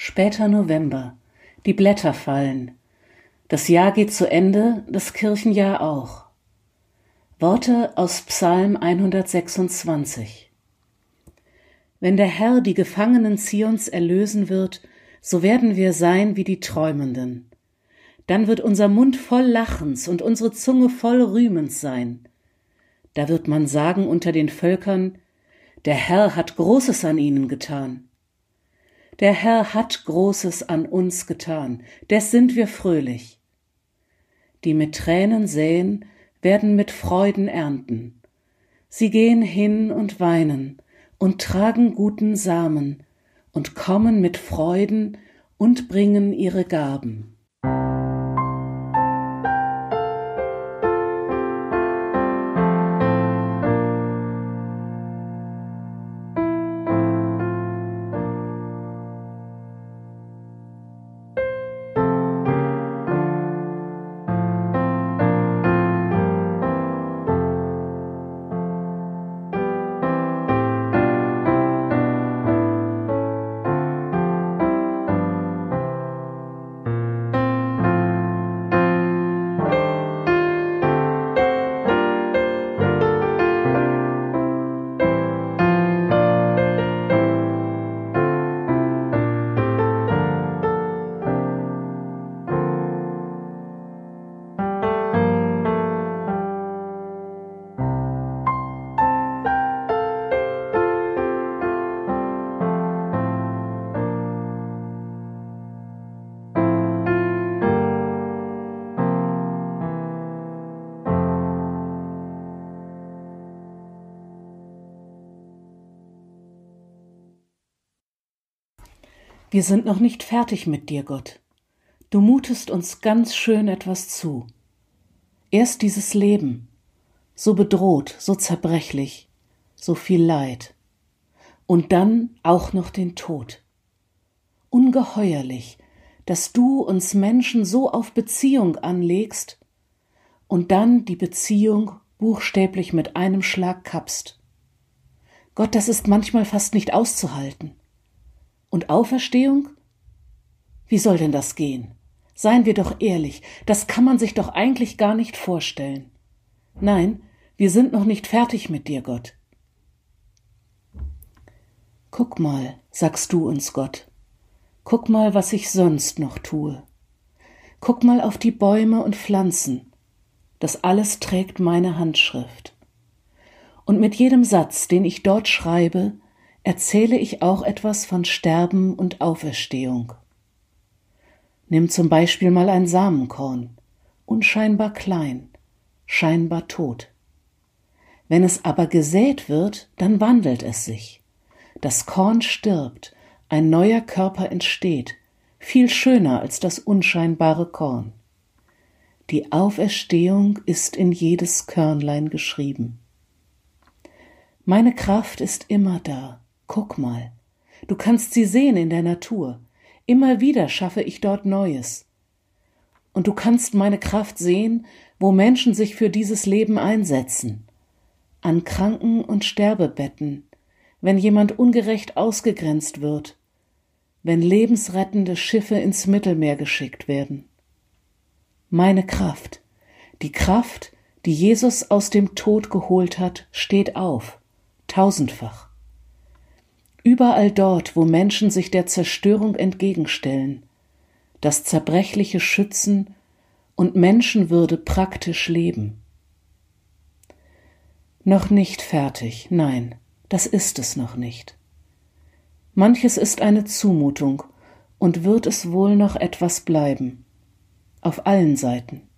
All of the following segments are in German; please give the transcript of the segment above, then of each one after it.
Später November. Die Blätter fallen. Das Jahr geht zu Ende, das Kirchenjahr auch. Worte aus Psalm 126. Wenn der Herr die Gefangenen Zions erlösen wird, so werden wir sein wie die Träumenden. Dann wird unser Mund voll Lachens und unsere Zunge voll Rühmens sein. Da wird man sagen unter den Völkern, der Herr hat Großes an ihnen getan. Der Herr hat Großes an uns getan, des sind wir fröhlich. Die mit Tränen säen, werden mit Freuden ernten. Sie gehen hin und weinen und tragen guten Samen und kommen mit Freuden und bringen ihre Gaben. Wir sind noch nicht fertig mit dir, Gott. Du mutest uns ganz schön etwas zu. Erst dieses Leben, so bedroht, so zerbrechlich, so viel Leid. Und dann auch noch den Tod. Ungeheuerlich, dass du uns Menschen so auf Beziehung anlegst und dann die Beziehung buchstäblich mit einem Schlag kappst. Gott, das ist manchmal fast nicht auszuhalten. Und Auferstehung? Wie soll denn das gehen? Seien wir doch ehrlich, das kann man sich doch eigentlich gar nicht vorstellen. Nein, wir sind noch nicht fertig mit dir, Gott. Guck mal, sagst du uns, Gott. Guck mal, was ich sonst noch tue. Guck mal auf die Bäume und Pflanzen. Das alles trägt meine Handschrift. Und mit jedem Satz, den ich dort schreibe, erzähle ich auch etwas von Sterben und Auferstehung. Nimm zum Beispiel mal ein Samenkorn, unscheinbar klein, scheinbar tot. Wenn es aber gesät wird, dann wandelt es sich. Das Korn stirbt, ein neuer Körper entsteht, viel schöner als das unscheinbare Korn. Die Auferstehung ist in jedes Körnlein geschrieben. Meine Kraft ist immer da, Guck mal, du kannst sie sehen in der Natur. Immer wieder schaffe ich dort Neues. Und du kannst meine Kraft sehen, wo Menschen sich für dieses Leben einsetzen. An Kranken- und Sterbebetten, wenn jemand ungerecht ausgegrenzt wird, wenn lebensrettende Schiffe ins Mittelmeer geschickt werden. Meine Kraft, die Kraft, die Jesus aus dem Tod geholt hat, steht auf, tausendfach. Überall dort, wo Menschen sich der Zerstörung entgegenstellen, das Zerbrechliche schützen und Menschenwürde praktisch leben. Noch nicht fertig, nein, das ist es noch nicht. Manches ist eine Zumutung und wird es wohl noch etwas bleiben, auf allen Seiten.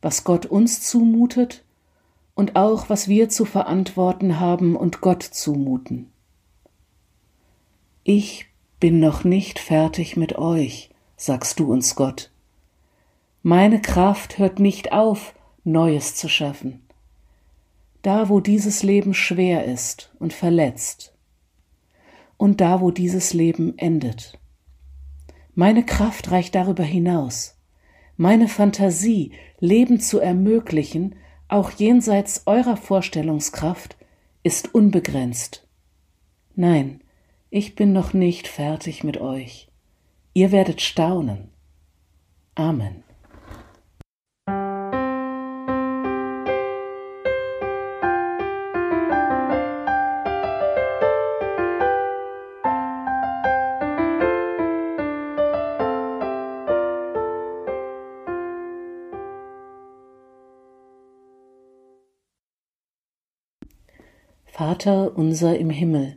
Was Gott uns zumutet und auch was wir zu verantworten haben und Gott zumuten. Ich bin noch nicht fertig mit euch, sagst du uns Gott. Meine Kraft hört nicht auf, Neues zu schaffen. Da, wo dieses Leben schwer ist und verletzt. Und da, wo dieses Leben endet. Meine Kraft reicht darüber hinaus. Meine Fantasie, Leben zu ermöglichen, auch jenseits eurer Vorstellungskraft, ist unbegrenzt. Nein, ich bin noch nicht fertig mit euch. Ihr werdet staunen. Amen. Vater unser im Himmel,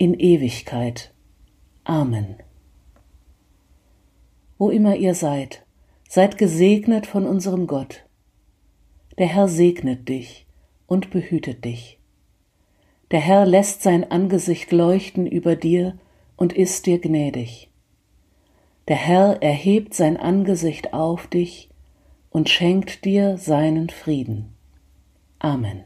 in Ewigkeit. Amen. Wo immer ihr seid, seid gesegnet von unserem Gott. Der Herr segnet dich und behütet dich. Der Herr lässt sein Angesicht leuchten über dir und ist dir gnädig. Der Herr erhebt sein Angesicht auf dich und schenkt dir seinen Frieden. Amen.